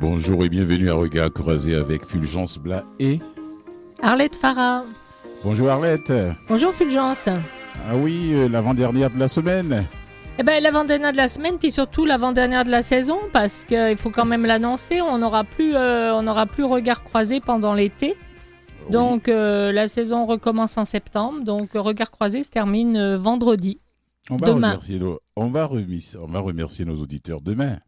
Bonjour et bienvenue à Regard croisé avec Fulgence Blas et Arlette Farah. Bonjour Arlette. Bonjour Fulgence. Ah oui, euh, l'avant-dernière de la semaine. Eh ben l'avant-dernière de la semaine, puis surtout l'avant-dernière de la saison, parce qu'il faut quand même l'annoncer, on n'aura plus, euh, on n'aura plus regard croisé pendant l'été. Oui. Donc euh, la saison recommence en septembre. Donc regard croisé se termine vendredi. on va demain. remercier nos, on va remis- on va remercier nos auditeurs demain.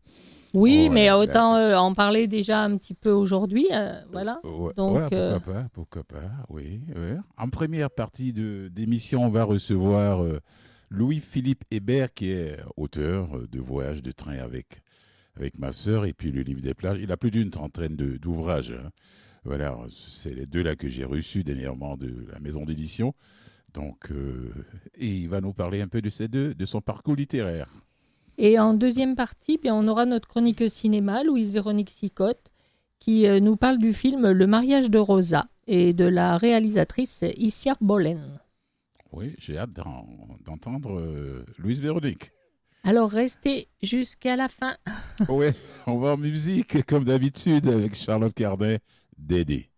Oui, Oh, mais autant euh, en parler déjà un petit peu aujourd'hui. euh, voilà. Ouais, Donc, pourquoi euh, pas, pourquoi pas, oui. En première partie de d'émission, on va recevoir euh, Louis-Philippe Hébert, qui est auteur euh, de Voyage de train avec, avec ma sœur, et puis le livre des plages. Il a plus d'une trentaine de- d'ouvrages. hein. Voilà, c'est les deux là que j'ai reçus dernièrement de la maison d'édition. Donc, euh, et il va nous parler un peu de ces deux, de son parcours littéraire. Et en deuxième partie, bien, on aura notre chronique cinéma, Louise Véronique Sicotte, qui euh, nous parle du film Le mariage de Rosa et de la réalisatrice Issia Bolen. Oui, j'ai hâte d'en- d'entendre euh, Louise Véronique. Alors restez jusqu'à la fin. Ouais, on va en musique comme d'habitude avec Charlotte Cardin, Dédé.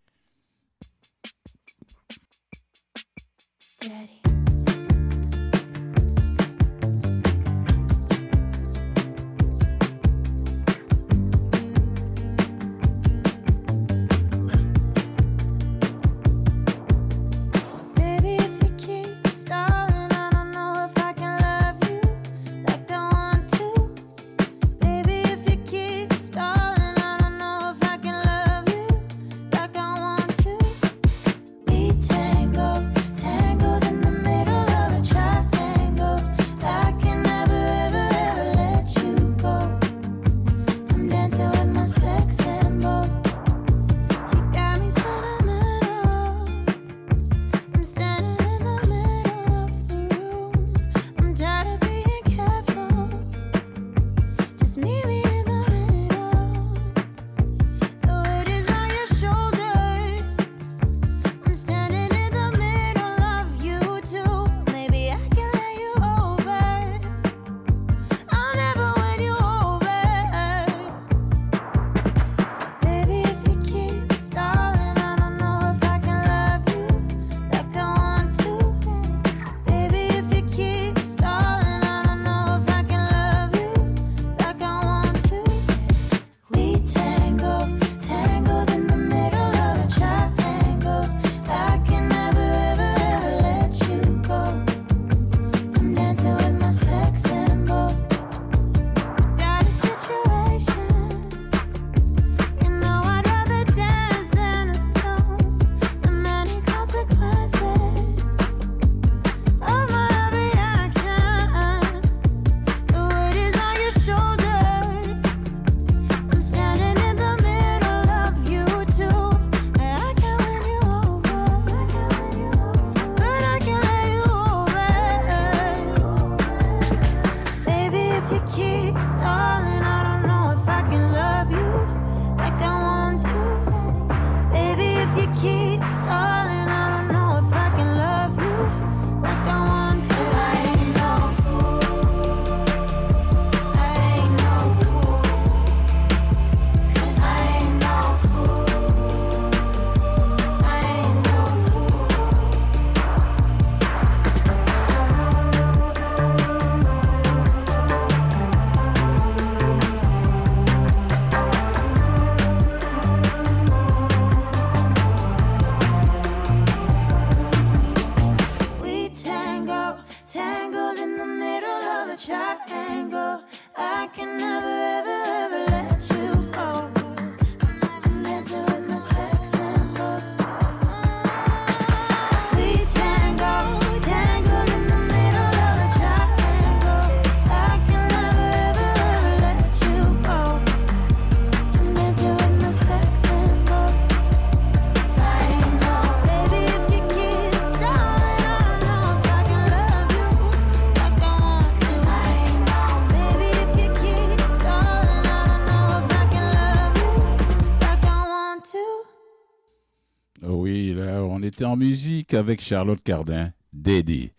Musique avec Charlotte Cardin, Dédé.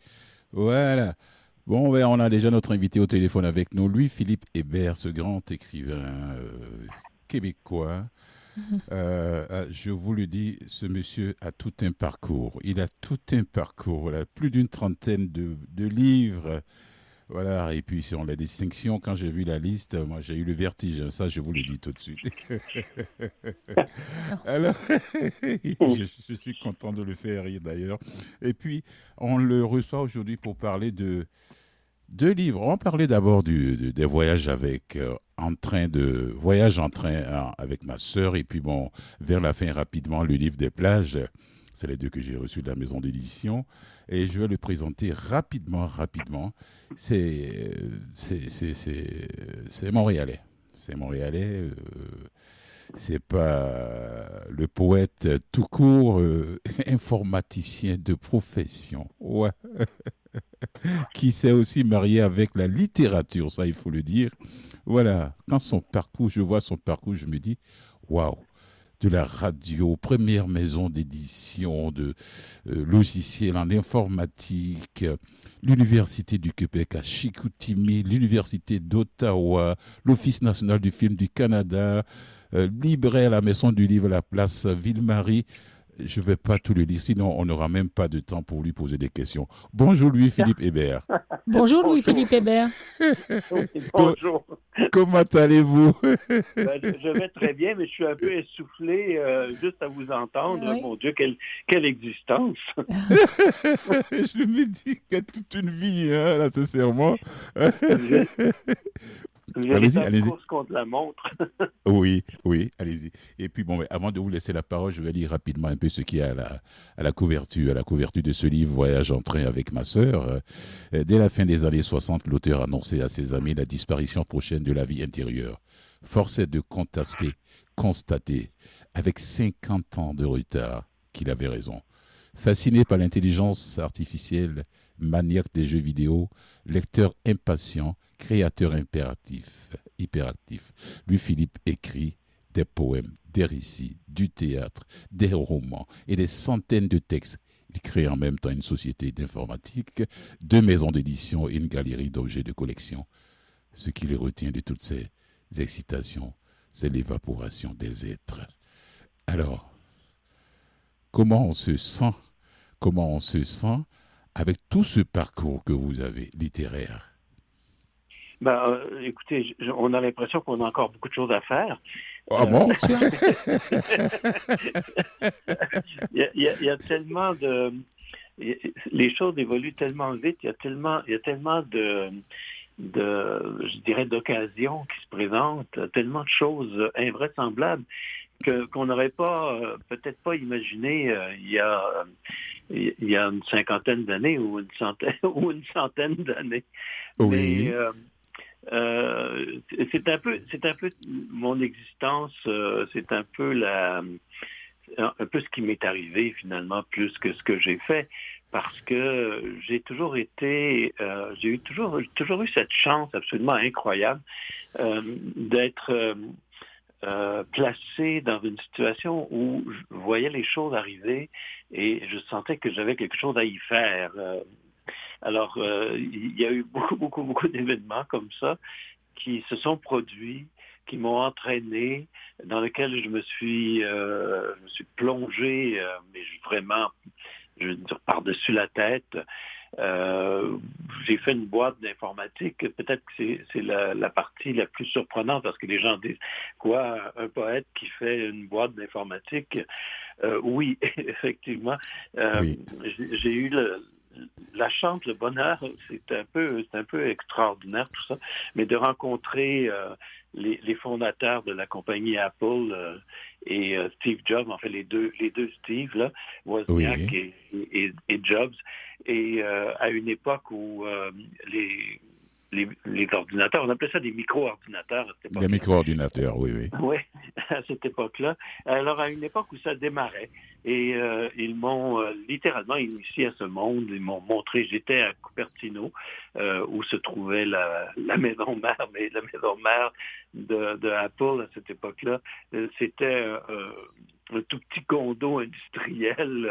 Voilà. Bon, ben, on a déjà notre invité au téléphone avec nous, Louis-Philippe Hébert, ce grand écrivain euh, québécois. Euh, euh, je vous le dis, ce monsieur a tout un parcours. Il a tout un parcours. Voilà, plus d'une trentaine de, de livres. Voilà, et puis sur la distinction, quand j'ai vu la liste, moi j'ai eu le vertige, hein, ça je vous le dis tout de suite. Alors, je, je suis content de le faire rire d'ailleurs. Et puis, on le reçoit aujourd'hui pour parler de deux livres. On va parler d'abord du- de- des voyages avec euh, en train de voyage en train hein, avec ma sœur et puis bon vers la fin rapidement le livre des plages. C'est les deux que j'ai reçus de la maison d'édition et je vais le présenter rapidement rapidement. C'est montréalais. C'est montréalais. euh, c'est pas le poète tout court, euh, informaticien de profession. Ouais qui s'est aussi marié avec la littérature, ça il faut le dire. Voilà, quand son parcours, je vois son parcours, je me dis, waouh, de la radio, première maison d'édition, de euh, logiciels en informatique, l'Université du Québec à Chicoutimi, l'Université d'Ottawa, l'Office national du film du Canada, euh, à la Maison du Livre la place Ville-Marie. Je ne vais pas tout le lire, sinon on n'aura même pas de temps pour lui poser des questions. Bonjour Louis-Philippe Hébert. Bonjour Louis-Philippe Hébert. Oui, bonjour. Comment allez-vous? Ben, je vais très bien, mais je suis un peu essoufflé euh, juste à vous entendre. Oui. Mon Dieu, quelle, quelle existence. Je me dis qu'il y a toute une vie, hein, là, sincèrement. Allez-y, allez-y. contre la montre. Oui, oui, allez-y. Et puis, bon, mais avant de vous laisser la parole, je vais lire rapidement un peu ce qu'il y a à la, à la couverture, à la couverture de ce livre, Voyage en train avec ma sœur. Euh, Dès la fin des années 60, l'auteur annonçait à ses amis la disparition prochaine de la vie intérieure. Force est de contester, constater, avec 50 ans de retard, qu'il avait raison. Fasciné par l'intelligence artificielle, maniaque des jeux vidéo, lecteur impatient, créateur impératif, hyperactif, Louis-Philippe écrit des poèmes, des récits, du théâtre, des romans et des centaines de textes. Il crée en même temps une société d'informatique, deux maisons d'édition et une galerie d'objets de collection. Ce qui le retient de toutes ces excitations, c'est l'évaporation des êtres. Alors, comment on se sent Comment on se sent avec tout ce parcours que vous avez littéraire? Ben, euh, écoutez, je- on a l'impression qu'on a encore beaucoup de choses à faire. Ah bon? C'est sûr. Il y a, il y a- tellement de... Les choses évoluent tellement vite, il y a tellement, il y a tellement de, de, je dirais, d'occasions qui se présentent, tellement de choses invraisemblables que qu'on n'aurait pas, euh, peut-être pas imaginé euh, il y a, euh, il y a une cinquantaine d'années ou une centaine ou une centaine d'années. Oui. Mais, euh, euh, c'est un peu, c'est un peu mon existence, euh, c'est un peu la, un peu ce qui m'est arrivé finalement plus que ce que j'ai fait parce que j'ai toujours été, euh, j'ai eu toujours, toujours eu cette chance absolument incroyable euh, d'être euh, placé dans une situation où je voyais les choses arriver et je sentais que j'avais quelque chose à y faire. Alors, euh, il y a eu beaucoup, beaucoup, beaucoup d'événements comme ça qui se sont produits, qui m'ont entraîné, dans lesquels je me suis, euh, je me suis plongé, euh, mais vraiment, je veux dire, par-dessus la tête. Euh, j'ai fait une boîte d'informatique. Peut-être que c'est, c'est la, la partie la plus surprenante parce que les gens disent quoi, un poète qui fait une boîte d'informatique? Euh, Oui, effectivement. Euh, Oui. j'ai, j'ai eu le, la chance, le bonheur, c'est un peu, c'est un peu extraordinaire tout ça, mais de rencontrer euh, les, les fondateurs de la compagnie Apple euh, et euh, Steve Jobs, en fait les deux, les deux Steve là, Wozniak Oui. et, et, et Jobs, et à une époque où les, les, les ordinateurs, on appelait ça des micro-ordinateurs à cette Des époque. micro-ordinateurs, oui, oui. Oui, à cette époque-là. Alors, à une époque où ça démarrait. Et euh, ils m'ont euh, littéralement initié à ce monde. Ils m'ont montré, j'étais à Cupertino, euh, où se trouvait la, la maison mère, mais la maison mère de, de Apple à cette époque-là. Euh, C'était euh, un tout petit condo industriel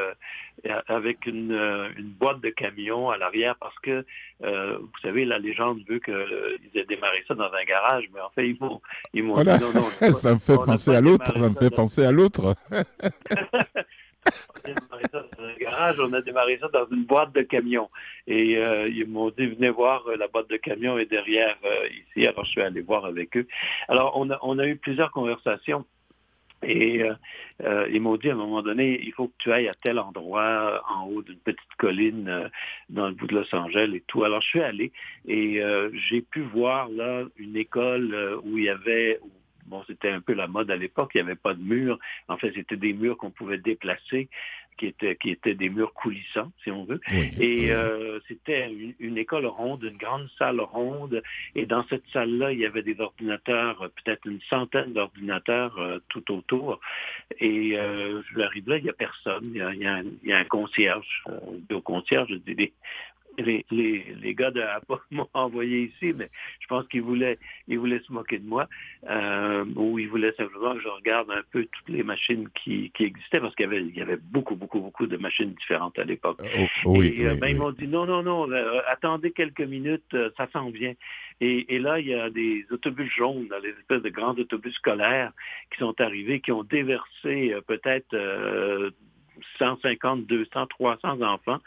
euh, avec une, euh, une boîte de camion à l'arrière parce que, euh, vous savez, la légende veut qu'ils aient démarré ça dans un garage, mais en fait, ils m'ont ils m'ont Voilà. dit non, non. ça me fait penser à l'autre, ça me fait dans- penser à l'autre. on a démarré ça dans un garage, on a démarré ça dans une boîte de camion. Et euh, ils m'ont dit, venez voir, euh, la boîte de camion est derrière euh, ici. Alors, je suis allé voir avec eux. Alors, on a, on a eu plusieurs conversations. Et euh, euh, ils m'ont dit à un moment donné, il faut que tu ailles à tel endroit, en haut d'une petite colline euh, dans le bout de Los Angeles et tout. Alors je suis allé et euh, j'ai pu voir là une école euh, où il y avait, bon c'était un peu la mode à l'époque, il n'y avait pas de murs. En fait, c'était des murs qu'on pouvait déplacer, qui étaient, qui étaient des murs coulissants, si on veut. Oui, Et euh, c'était une, une école ronde, une grande salle ronde. Et dans cette salle-là, il y avait des ordinateurs, euh, peut-être une centaine d'ordinateurs euh, tout autour. Et euh, je arrive là, il n'y a personne. Il y a, il y a un, il y a un concierge. Au concierge, je dis, les, les, les, gars de Apple m'ont envoyé ici, mais je pense qu'ils voulaient, ils voulaient se moquer de moi. Euh, ou ils voulaient simplement que je regarde un peu toutes les machines qui, qui existaient, parce qu'il y avait, il y avait beaucoup, beaucoup, beaucoup de machines différentes à l'époque. Oh, oui, Et euh, oui, ben, oui. ils m'ont dit non, non, non, euh, attendez quelques minutes, euh, ça s'en vient. Et, et là, il y a des autobus jaunes, les espèces de grands autobus scolaires qui sont arrivés, qui ont déversé euh, peut-être euh, 150, 200, 300 enfants,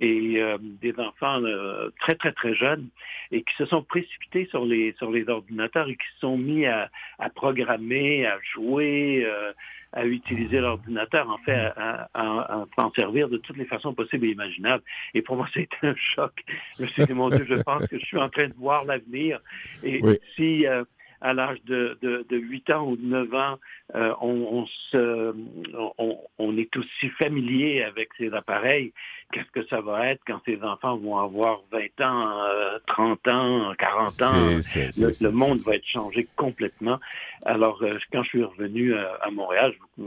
et euh, des enfants euh, très, très, très jeunes, et qui se sont précipités sur les, sur les ordinateurs et qui se sont mis à, à programmer, à jouer, euh, à utiliser l'ordinateur, en fait, à, à, à s'en servir de toutes les façons possibles et imaginables. Et pour moi, c'était un choc. Je me suis dit, mon Dieu, je pense que je suis en train de voir l'avenir. Et Oui. si euh, à l'âge de, de, de 8 ans ou de 9 ans, euh, on, on, se, on, on est aussi familier avec ces appareils, qu'est-ce que ça va être quand ces enfants vont avoir 20 ans, euh, 30 ans, 40 ans? Le, monde va être changé complètement. Alors, euh, quand je suis revenu à, à Montréal, je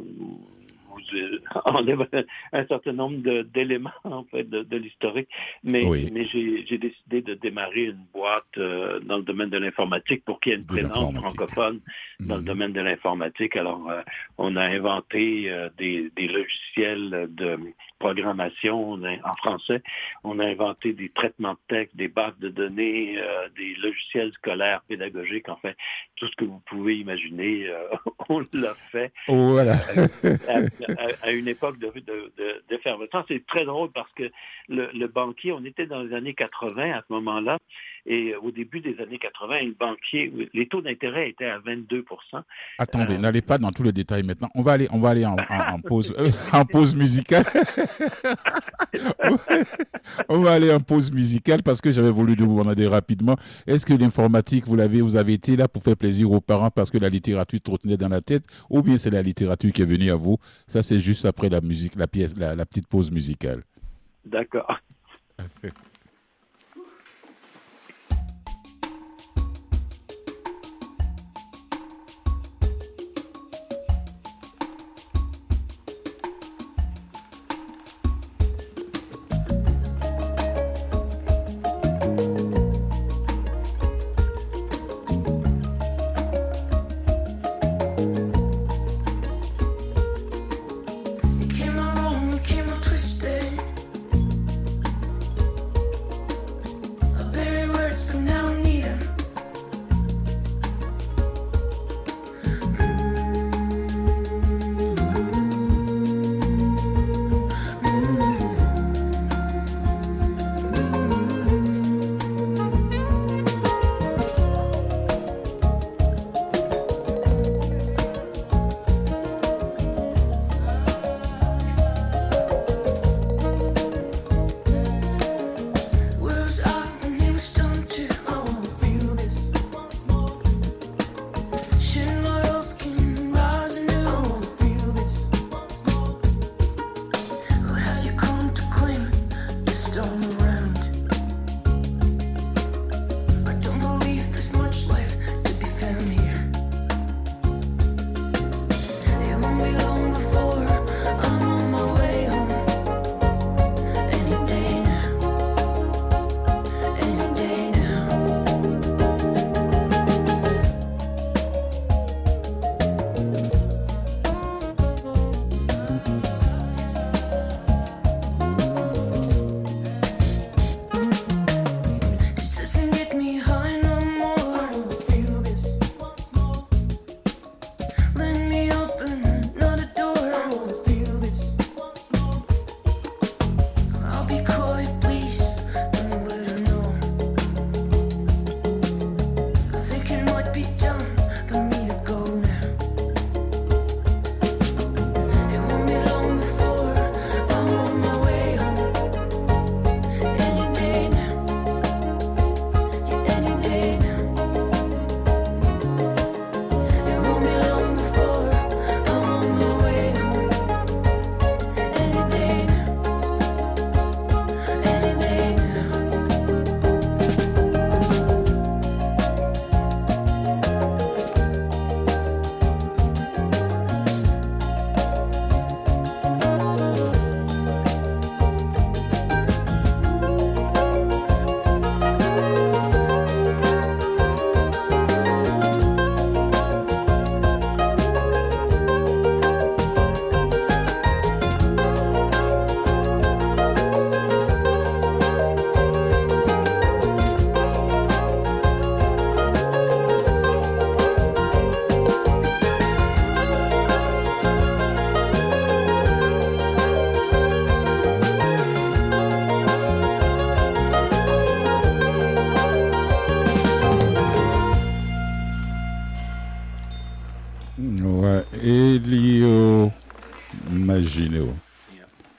vous, euh, enlève un, certain nombre d'éléments en fait de, de l'historique, mais, Oui. mais j'ai décidé de démarrer une boîte euh, dans le domaine de l'informatique pour qu'il y ait une présence francophone dans le Mhm. domaine de l'informatique. Alors, euh, on a inventé euh, des, des logiciels de programmation en français. On a inventé des traitements de texte, des bases de données, des logiciels scolaires, pédagogiques, enfin, tout ce que vous pouvez imaginer, on l'a fait Oh, voilà. à, une époque de, de, de- d'effervescence. C'est très drôle parce que le, le banquier, on était dans les années 80 à ce moment-là, et au début des années 80, le banquier, les taux d'intérêt étaient à 22 Attendez, Euh, n'allez pas dans tous les détails maintenant. On va aller, on va aller en, en- en pause, euh, en pause musicale. on va aller en pause musicale parce que j'avais voulu vous demander rapidement. Est-ce que l'informatique, vous l'avez, vous avez été là pour faire plaisir aux parents parce que la littérature trottinait dans la tête, ou bien c'est la littérature qui est venue à vous? Ça, c'est juste après la musique, la pièce, la, la petite pause musicale. D'accord.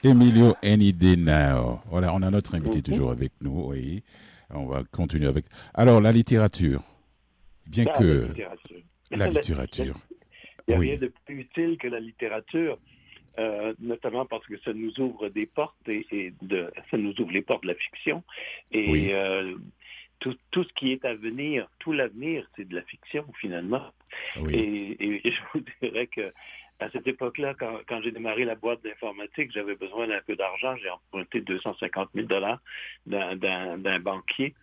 Emilio Enidenao. Voilà, on a notre invité toujours avec nous, oui. On va continuer avec. Alors, la littérature. Bien Ah, que la littérature. la littérature. Il n'y a Oui. rien de plus utile que la littérature, euh, notamment parce que ça nous ouvre des portes et, et de, ça nous ouvre les portes de la fiction. Et Oui. euh, tout, tout ce qui est à venir, tout l'avenir, c'est de la fiction finalement. Oui. Et je vous dirais que à cette époque-là, quand, quand j'ai démarré la boîte d'informatique, j'avais besoin d'un peu d'argent. J'ai emprunté 250 000 dollars d'un- banquier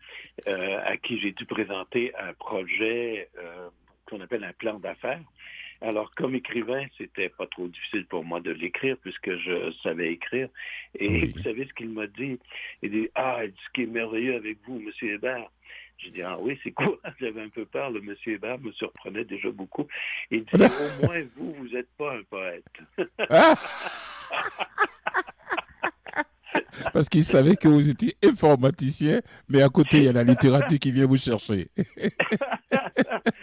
euh, à qui j'ai dû présenter un projet euh, qu'on appelle un plan d'affaires. Alors, comme écrivain, c'était pas trop difficile pour moi de l'écrire puisque je savais écrire. Et Oui. vous savez ce qu'il m'a dit? Il dit, ah, il dit, ce qui est merveilleux avec vous, Monsieur Hébert, j'ai dit, ah oui, c'est quoi? J'avais un peu peur. Le monsieur Hébert me surprenait déjà beaucoup. Il dit, au moins, vous, vous n'êtes pas un poète. Ah Parce qu'il savait que vous étiez informaticien, mais à côté, il y a la littérature qui vient vous chercher.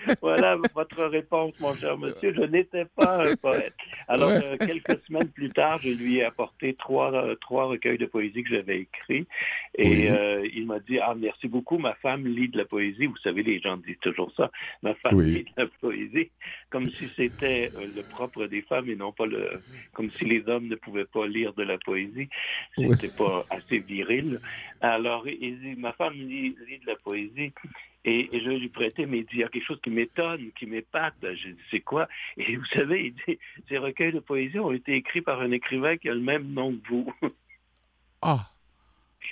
voilà votre réponse, mon cher monsieur. Je n'étais pas un poète. Alors, Ouais. euh, quelques semaines plus tard, je lui ai apporté trois, euh, trois recueils de poésie que j'avais écrits. Et Oui. euh, il m'a dit, ah, merci beaucoup, ma femme lit de la poésie. Vous savez, les gens disent toujours ça. Ma femme Oui. lit de la poésie, comme si c'était le propre des femmes et non pas le... comme si les hommes ne pouvaient pas lire de la poésie. C'était pas assez viril. Alors, il dit, ma femme lit, lit de la poésie. Et, et je vais lui prêter, mais il dit, il y a quelque chose qui m'étonne, qui m'épate. J'ai dit, c'est quoi? Et vous savez, il dit, ces recueils de poésie ont été écrits par un écrivain qui a le même nom que vous. Ah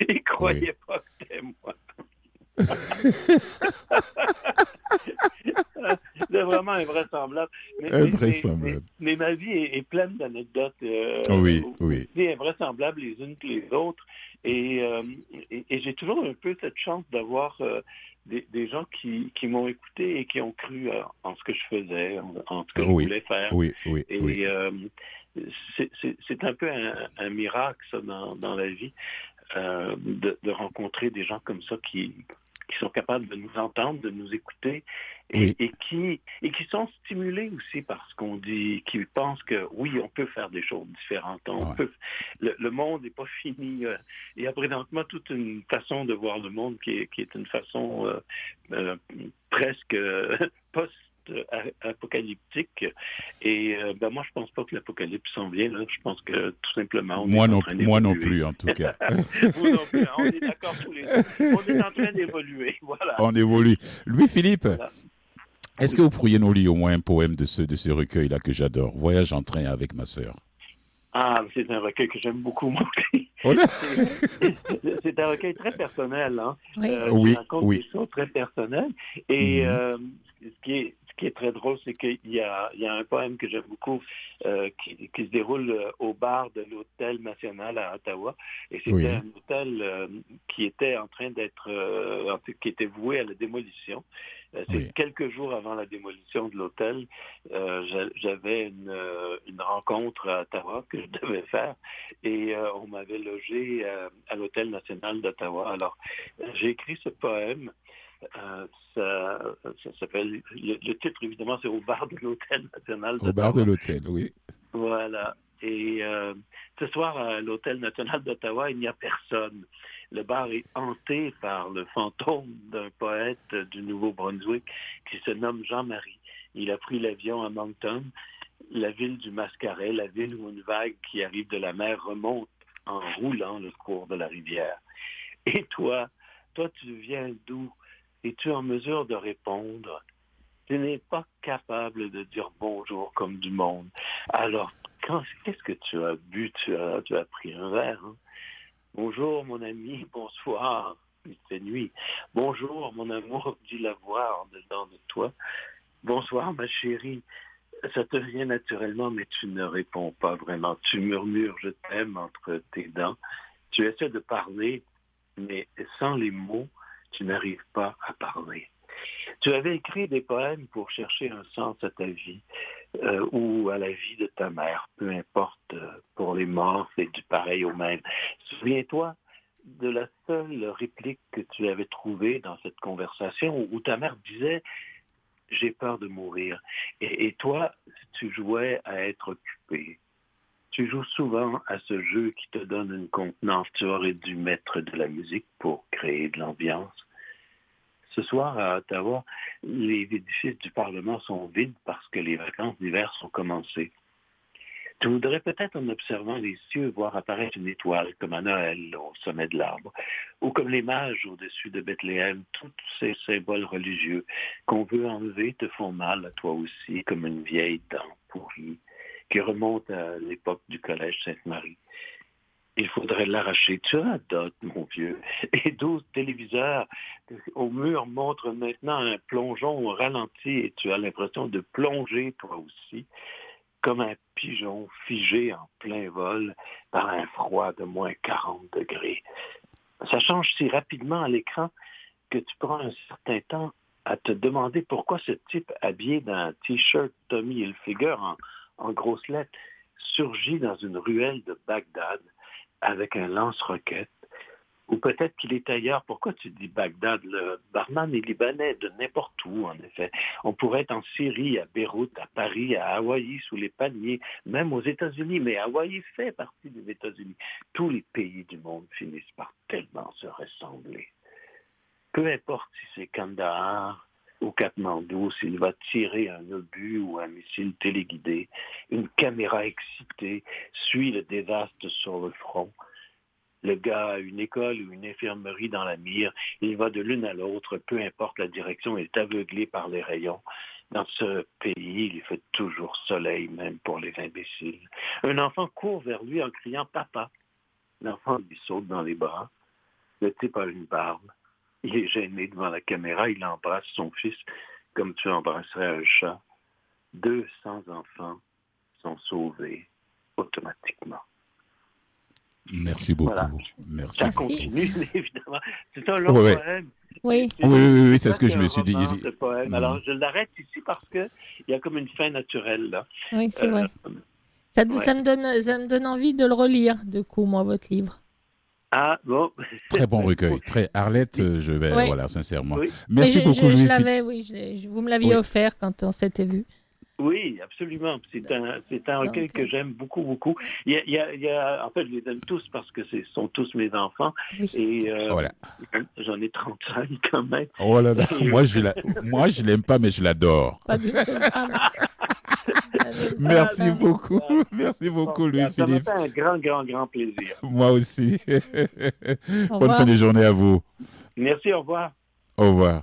Il ne croyait pas que c'était moi. c'est vraiment invraisemblable. Mais, Invraisemblable. Mais, mais ma vie est, est pleine d'anecdotes. euh, Oui, oui. invraisemblables les unes que les autres. Et, euh, et, et j'ai toujours un peu cette chance d'avoir euh, des, des gens qui, qui m'ont écouté et qui ont cru euh, en ce que je faisais, en, en ce que Oui, je voulais faire. Oui, oui, Et oui. euh, c'est- un peu un, un miracle, ça, dans, dans la vie, euh, de, de rencontrer des gens comme ça qui, qui sont capables de nous entendre, de nous écouter, et, Oui. et qui, et qui sont stimulés aussi par ce qu'on dit, qui pensent que oui, on peut faire des choses différentes. On Ouais. peut, le, le monde n'est pas fini. euh, Il y a présentement toute une façon de voir le monde qui est, qui est une façon euh, euh, presque euh, post-apocalyptique. Et euh, ben moi, je pense pas que l'apocalypse s'en vient. Là. Je pense que tout simplement, on Moi est en non, train moi non plus, en tout cas. Non plus, hein, on est d'accord tous les deux. On est en train d'évoluer. Voilà. On évolue. Louis-Philippe, Voilà. est-ce que vous pourriez nous lire au moins un poème de ce, de ce recueil-là que j'adore? Voyage en train avec ma sœur. Ah, c'est un recueil que j'aime beaucoup, moi. Oh C'est- un recueil très personnel, hein. Oui. Euh, Oui, qui raconte oui. des choses très personnelles. Et Mhm. euh, ce, qui est, ce qui est très drôle, c'est qu'il y a, il y a un poème que j'aime beaucoup euh, qui, qui se déroule euh, au bar de l'Hôtel National à Ottawa. Et c'était Oui. un hôtel euh, qui était en train d'être, euh, qui était voué à la démolition. C'est Oui. quelques jours avant la démolition de l'hôtel. J'a- J'avais une, une rencontre à Ottawa que je devais faire et on m'avait logé à l'Hôtel national d'Ottawa. Alors, j'ai écrit ce poème. Euh, ça ça s'appelle. Le, le titre, évidemment, c'est Au bar de l'Hôtel national Au bar de l'hôtel, oui. Voilà. Et euh, ce soir, à l'Hôtel national d'Ottawa, il n'y a personne. Le bar est hanté par le fantôme d'un poète du Nouveau-Brunswick qui se nomme Jean-Marie. Il a pris l'avion à Moncton, la ville du Mascaret, la ville où une vague qui arrive de la mer remonte en roulant le cours de la rivière. Et toi, toi, tu viens d'où? Es-tu en mesure de répondre? Tu n'es pas capable de dire bonjour comme du monde. Alors, qu'est-ce que tu as bu? Tu as, tu as pris un verre. hein? Bonjour, mon ami, bonsoir. Il fait nuit. Bonjour, mon amour, dis la voix en dedans de toi. Bonsoir, ma chérie. Ça te vient naturellement, mais tu ne réponds pas vraiment. Tu murmures je t'aime entre tes dents. Tu essaies de parler, mais sans les mots, tu n'arrives pas à parler. Tu avais écrit des poèmes pour chercher un sens à ta vie euh, ou à la vie de ta mère, peu importe, euh, pour les morts, c'est du pareil au même. Souviens-toi de la seule réplique que tu avais trouvée dans cette conversation où ta mère disait j'ai peur de mourir. Et, et toi, tu jouais à être occupé. Tu joues souvent à ce jeu qui te donne une contenance. Tu aurais dû mettre de la musique pour créer de l'ambiance. Ce soir, à Ottawa, les édifices du Parlement sont vides parce que les vacances d'hiver sont commencées. Tu voudrais peut-être, en observant les cieux, voir apparaître une étoile, comme à Noël, au sommet de l'arbre, ou comme les mages au-dessus de Bethléem, tous ces symboles religieux qu'on veut enlever te font mal à toi aussi, comme une vieille dent pourrie qui remonte à l'époque du collège Sainte-Marie. Il faudrait l'arracher. Tu as dot, mon vieux. Et 12 téléviseurs au mur montrent maintenant un plongeon ralenti et tu as l'impression de plonger toi aussi comme un pigeon figé en plein vol par un froid de moins 40 degrés. Ça change si rapidement à l'écran que tu prends un certain temps à te demander pourquoi ce type habillé d'un t-shirt Tommy Hilfiger en, en grosses lettres surgit dans une ruelle de Bagdad avec un lance-roquette. Ou peut-être qu'il est ailleurs. Pourquoi tu dis Bagdad? Le barman est libanais, de n'importe où, en effet. On pourrait être en Syrie, à Beyrouth, à Paris, à Hawaï, sous les palmiers, même aux États-Unis. Mais Hawaï fait partie des États-Unis. Tous les pays du monde finissent par tellement se ressembler. Peu importe si c'est Kandahar ou Katmandou, s'il va tirer un obus ou un missile téléguidé, une caméra excitée suit le désastre sur le front. Le gars a une école ou une infirmerie dans la mire, il va de l'une à l'autre, peu importe la direction, il est aveuglé par les rayons. Dans ce pays, il fait toujours soleil, même pour les imbéciles. Un enfant court vers lui en criant Papa. L'enfant lui saute dans les bras. Le type a une barbe. Il est gêné devant la caméra, il embrasse son fils comme tu embrasserais un chat. 200 enfants sont sauvés automatiquement. Merci beaucoup. Voilà. Merci. Ça Merci. continue, évidemment. C'est un long Ouais. poème. Oui. Oui, oui, oui, c'est ce que je me suis dit. poème. Mhm. Alors, je l'arrête ici parce que il y a comme une fin naturelle, là. Oui, c'est Euh, vrai. Ça, ouais. ça, me donne, ça me donne envie de le relire, de coup, moi, votre livre. Ah, bon. Très bon recueil. Très Arlette, euh, je vais, Oui. voilà, sincèrement. Oui. Merci je, beaucoup, je, je l'avais, oui, je l'ai- je- vous me l'aviez Oui. offert quand on s'était vu. Oui, absolument. C'est un, c'est un que j'aime beaucoup, beaucoup. Il y a, il y a- il y a- en fait, je les aime tous parce que ce sont tous mes enfants. Oui. Et euh, Voilà. j'en ai 35 quand même. Oh là là. Moi, je la... Moi, je l'aime pas, mais je l'adore. Seule Merci beaucoup. Merci beaucoup, Bon, Louis ça m'a fait un grand, grand, grand plaisir. Moi aussi. Au Bonne fin de journée à vous. Merci, au revoir. Au revoir.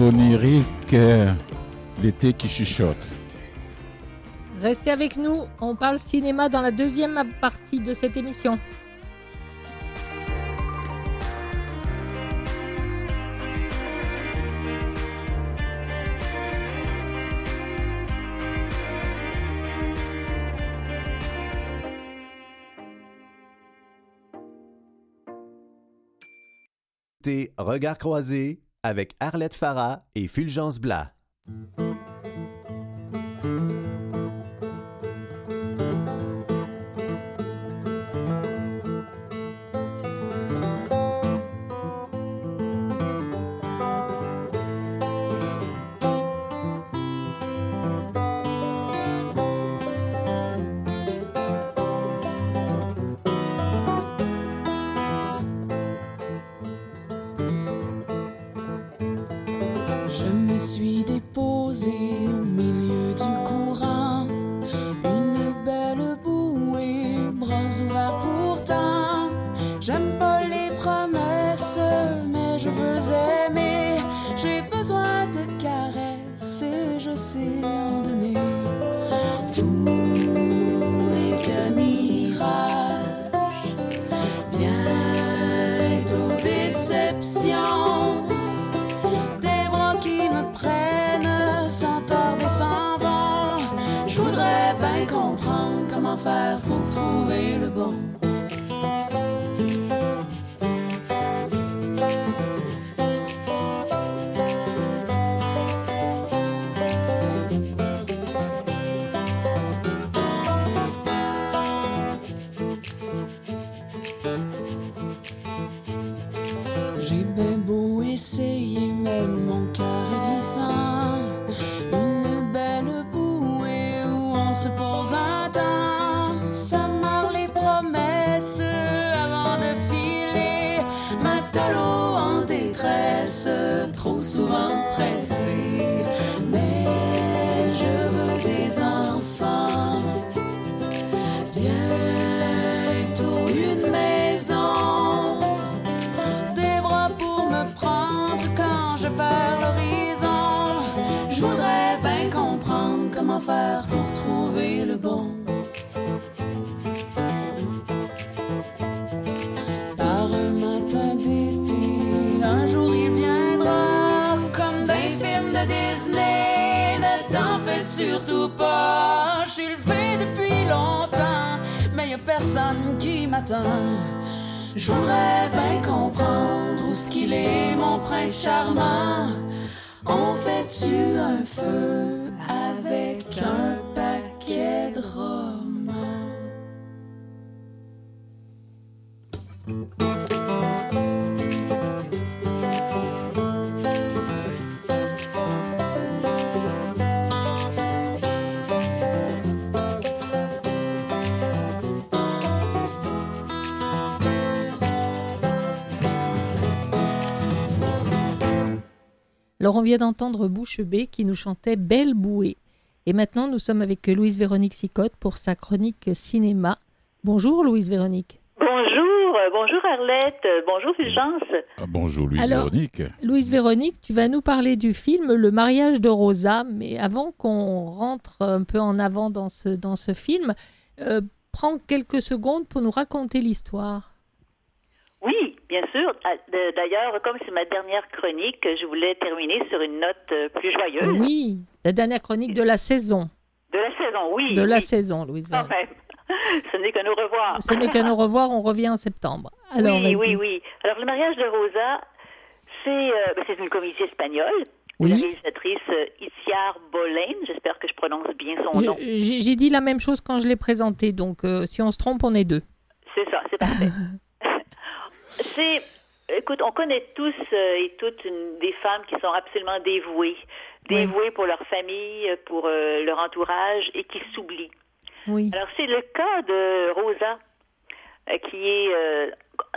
Électronérique, euh, l'été qui chuchote. Restez avec nous, on parle cinéma dans la deuxième partie de cette émission. T'es Regard croisé avec Arlette Farah et Fulgence Blas. Trop souvent pressé. Personne qui m'attend. Je voudrais bien comprendre où ce qu'il est, mon prince charmant. On fait-tu un feu avec un paquet de? Alors on vient d'entendre Bouche Bée qui nous chantait Belle Bouée. Et maintenant nous sommes avec Louise Véronique Sicotte pour sa chronique cinéma. Bonjour Louise Véronique. Bonjour, bonjour Arlette, bonjour Fulgence. Ah, bonjour Louise Alors- Véronique. Louise Véronique, tu vas nous parler du film Le mariage de Rosa, mais avant qu'on rentre un peu en avant dans ce, dans ce film, euh, prends quelques secondes pour nous raconter l'histoire. Oui, bien sûr. Ah, D'ailleurs, comme c'est ma dernière chronique, je voulais terminer sur une note euh, plus joyeuse Oui, la dernière chronique de la saison. de la saison. Oui, De la oui, saison, Louise quand même. Ce n'est que nous revoir. Ce n'est qu'à nous revoir, on revient en septembre. Alors, oui, oui, oui. Alors, le mariage de Rosa, c'est euh, c'est une comédie espagnole. de La Oui. réalisatrice euh, Itziar Bolen, j'espère que je prononce bien son Je- nom. J'ai dit la même chose quand je l'ai présenté, donc euh, si on se trompe, on est deux. C'est ça, c'est parfait. c'est, écoute, on connaît tous euh, et toutes une- des femmes qui sont absolument dévouées, dévouées pour leur famille, pour euh, leur entourage et qui s'oublient. Oui. Alors c'est le cas de Rosa, euh, qui est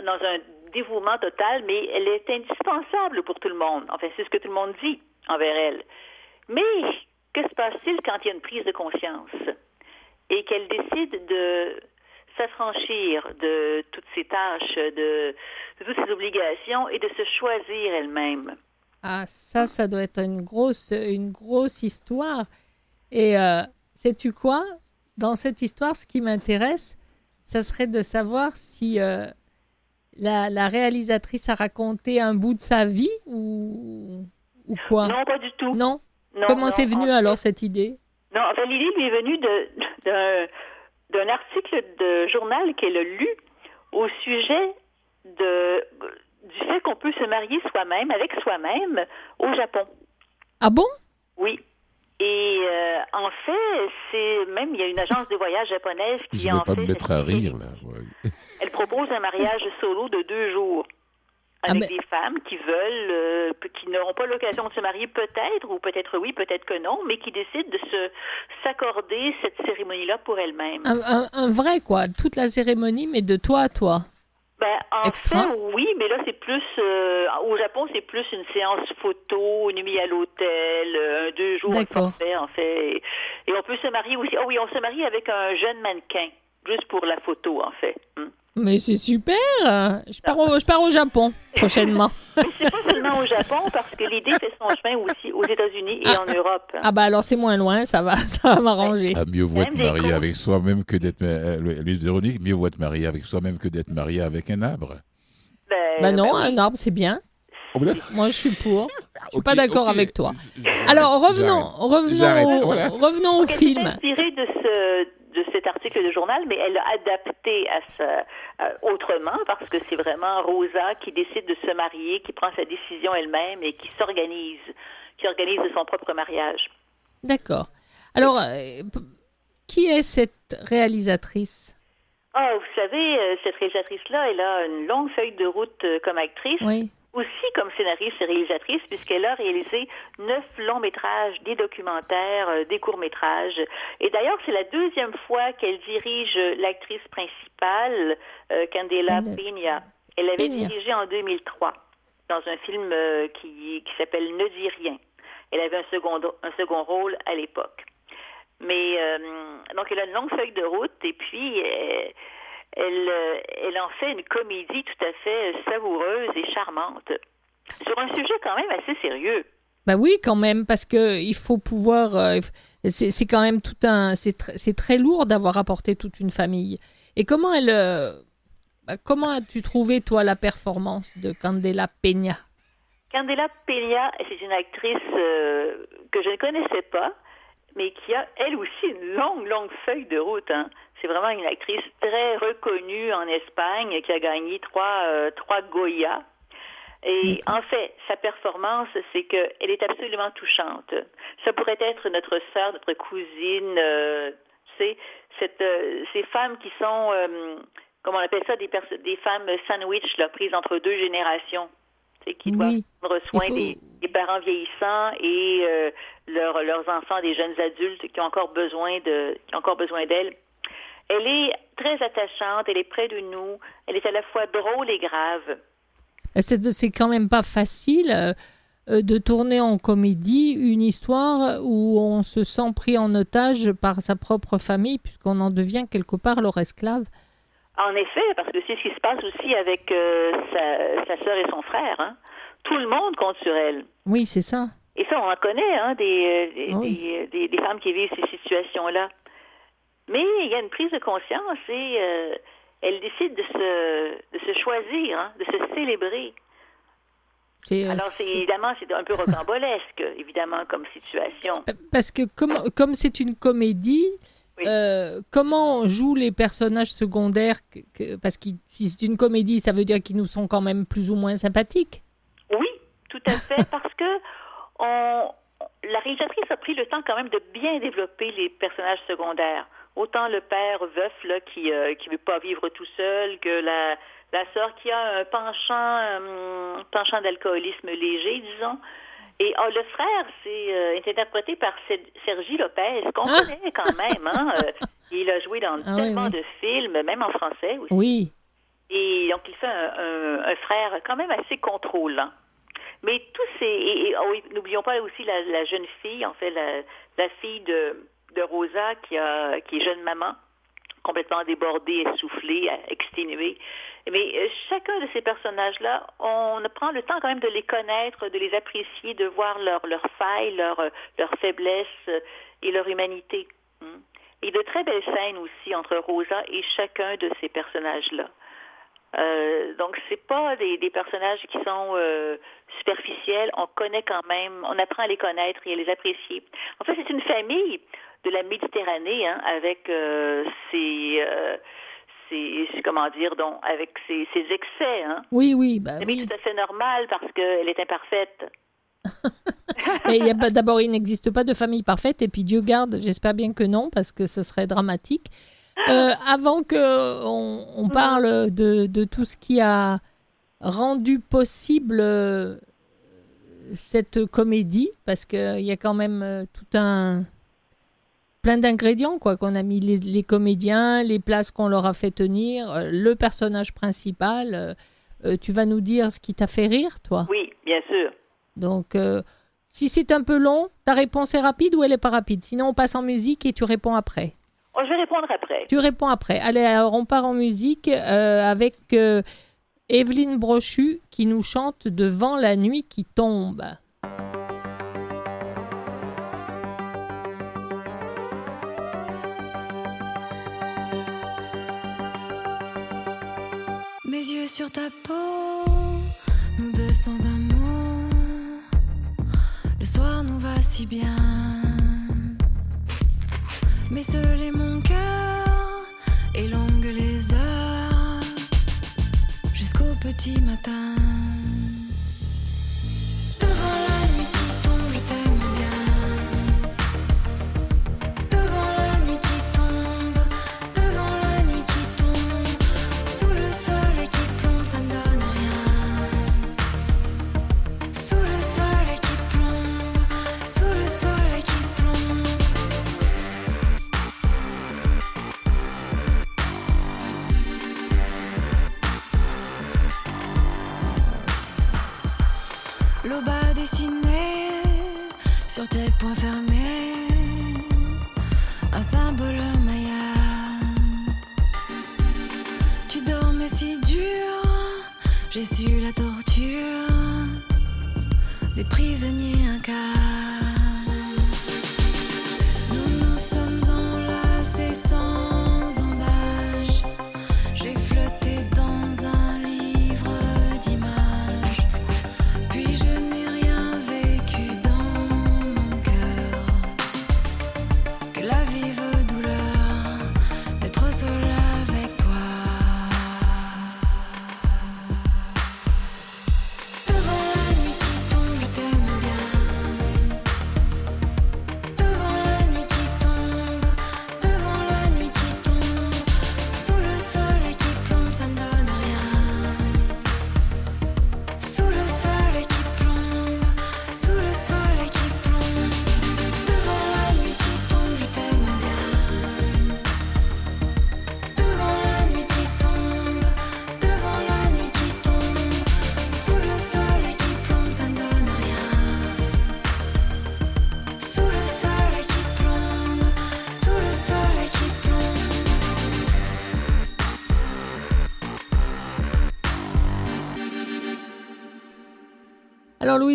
dans un dévouement total, mais elle est indispensable pour tout le monde. Enfin, c'est ce que tout le monde dit envers elle. Mais que se passe-t-il quand il y a une prise de conscience et qu'elle décide de s'affranchir de toutes ses tâches, de, de toutes ses obligations et de se choisir elle-même? Ah, ça, ça doit être une grosse, une grosse histoire. Et euh, sais-tu quoi? Dans cette histoire, ce qui m'intéresse, ça serait de savoir si euh, la, la réalisatrice a raconté un bout de sa vie ou, ou quoi? Non, pas du tout. Non? Non, Comment c'est venu en alors cette idée? Non, enfin, l'idée lui est venue de- d'un d'un article de journal qu'elle a lu au sujet de, du fait qu'on peut se marier soi-même, avec soi-même, au Japon. Ah bon? Oui. Et euh, en fait, c'est même il y a une agence de voyage japonaise qui Je en vais pas fait me mettre à rire, là. ouais. elle propose un mariage solo de deux jours Ah, avec mais- des femmes qui veulent, euh, qui n'auront pas l'occasion de se marier peut-être, ou peut-être oui, peut-être que non, mais qui décident de se s'accorder cette cérémonie-là pour elles-mêmes. un, un- un vrai quoi, toute la cérémonie, mais de toi à toi. Ben, en Extra? fait, oui, mais là, c'est plus, euh, au Japon, c'est plus une séance photo, une nuit à l'hôtel, euh, un deux jours forfait, en fait. Et, on peut se marier aussi. Ah oui, on se marie avec un jeune mannequin, juste pour la photo, en fait. Hmm. Mais c'est super je pars, au, je pars au Japon prochainement. Mais c'est pas seulement au Japon, parce que l'idée fait son chemin aussi aux États-Unis et en Europe. Ah bah alors c'est moins loin, ça va, ça va m'arranger. Ah, mieux vaut être marié avec soi-même que d'être. euh, Louise Véronique, mieux vaut être marié avec soi-même que d'être marié avec un arbre. Ben, Bah non, ben oui. un arbre c'est bien. Oh. Moi je suis pour. Je suis pas d'accord avec toi. Alors revenons, au, voilà. revenons au film. inspirée de, ce, de cet article de journal, mais elle l'a adapté à autrement parce que c'est vraiment Rosa qui décide de se marier, qui prend sa décision elle-même et qui s'organise, qui organise son propre mariage. D'accord. Alors, euh, qui est cette réalisatrice? Ah, vous savez, euh, cette réalisatrice-là, elle a une longue feuille de route euh, comme actrice, Oui. Aussi comme scénariste et réalisatrice, puisqu'elle a réalisé neuf longs métrages, des documentaires, euh, des courts métrages. Et d'ailleurs, c'est la deuxième fois qu'elle dirige l'actrice principale, euh, Candela. Peña. Elle l'avait Peña. dirigé en 2003 dans un film euh, qui, qui s'appelle Ne dis rien. Elle avait un second, un second rôle à l'époque. Mais euh, donc elle a une longue feuille de route et puis elle, euh, elle en fait une comédie tout à fait euh, savoureuse et charmante sur un sujet quand même assez sérieux. Bah oui, quand même, parce que il faut pouvoir. euh, c'est quand même tout un. C'est tr- c'est très lourd d'avoir apporté toute une famille. Et comment elle. euh, bah, comment as-tu trouvé toi la performance de Candela Peña? Candela Peña, c'est une actrice euh, que je ne connaissais pas, mais qui a elle aussi une longue, longue feuille de route. hein. C'est vraiment une actrice très reconnue en Espagne qui a gagné trois, euh, trois Goya. Et en fait, sa performance, c'est qu'elle est absolument touchante. Ça pourrait être notre sœur, notre cousine, euh, tu sais, cette, euh, ces femmes qui sont, euh, comment on appelle ça, des, des femmes sandwich, là, prises entre deux générations, tu sais, qui doivent Oui. prendre soin faut- des, des parents vieillissants et euh, leurs- leurs enfants, des jeunes adultes qui ont encore besoin de, qui ont encore besoin d'elle. Elle est très attachante, elle est près de nous, elle est à la fois drôle et grave. C'est quand même pas facile euh, euh, de tourner en comédie une histoire où on se sent pris en otage par sa propre famille, puisqu'on en devient quelque part leur esclave. En effet, parce que c'est ce qui se passe aussi avec euh, sa, sa sœur et son frère. hein. Tout le monde compte sur elle. Oui, c'est ça. Et ça, on en connaît, hein, des, des, oui. des- des- des femmes qui vivent ces situations-là. Mais il y a une prise de conscience et euh, elle décide de se, de se choisir, hein, de se célébrer. Euh, Alors, c'est c'est- évidemment, c'est un peu rocambolesque, évidemment, comme situation. Parce que comme comme c'est une comédie, Oui. euh, comment jouent les personnages secondaires que- que- Parce que si c'est une comédie, ça veut dire qu'ils nous sont quand même plus ou moins sympathiques. Oui, tout à fait, parce que on, la réalisatrice a pris le temps quand même de bien développer les personnages secondaires. Autant le père veuf là, qui ne qui veut pas vivre tout seul, que la, la sœur qui a un penchant, euh, penchant d'alcoolisme léger, disons. Et ah, le frère, c'est euh, est interprété par Ser- Sergi Lopez, qu'on Ah! connaît quand même. Hein, euh, il a joué dans Ah tellement oui. de films, même en français aussi. Oui. Et donc, il fait un, un- un frère quand même assez contrôlant. Mais tous ces... Et, et- oh oui, n'oublions pas aussi la, la jeune fille, en fait, la, la fille de, de Rosa qui, a, qui est jeune maman, complètement débordée, essoufflée, exténuée. Mais euh, chacun de ces personnages-là, on prend le temps quand même de les connaître, de les apprécier, de voir leurs leurs failles, leurs leurs faiblesses euh, et leur humanité. Hmm. Et de très belles scènes aussi entre Rosa et chacun de ces personnages-là. Euh, donc c'est pas des, personnages qui sont superficiels. On connaît quand même, on apprend à les connaître et à les apprécier. En fait, c'est une famille de la Méditerranée hein, avec euh, ses, euh, ses, comment dire, donc avec ses, ses excès. Hein. Oui, oui, bah Mais oui. tout à fait normal parce qu'elle est imparfaite. D'abord, il n'existe pas de famille parfaite, et puis Dieu garde, j'espère bien que non, parce que ce serait dramatique. Euh, avant que on, parle de, de tout ce qui a rendu possible cette comédie, parce qu'il y a quand même tout un plein d'ingrédients quoi qu'on a mis les, les comédiens, les places qu'on leur a fait tenir, euh, le personnage principal. euh, euh, tu vas nous dire ce qui t'a fait rire, toi? Oui, bien sûr. Donc, euh, si c'est un peu long, ta réponse est rapide ou elle est pas rapide? Sinon, on passe en musique et tu réponds après. Oh, je vais répondre après. Tu réponds après. Allez, alors on part en musique avec Evelyne Brochu qui nous chante Devant la nuit qui tombe. Ta peau, nous deux sans un mot. Le soir nous va si bien. Mais seul est mon cœur et longues les heures jusqu'au petit matin.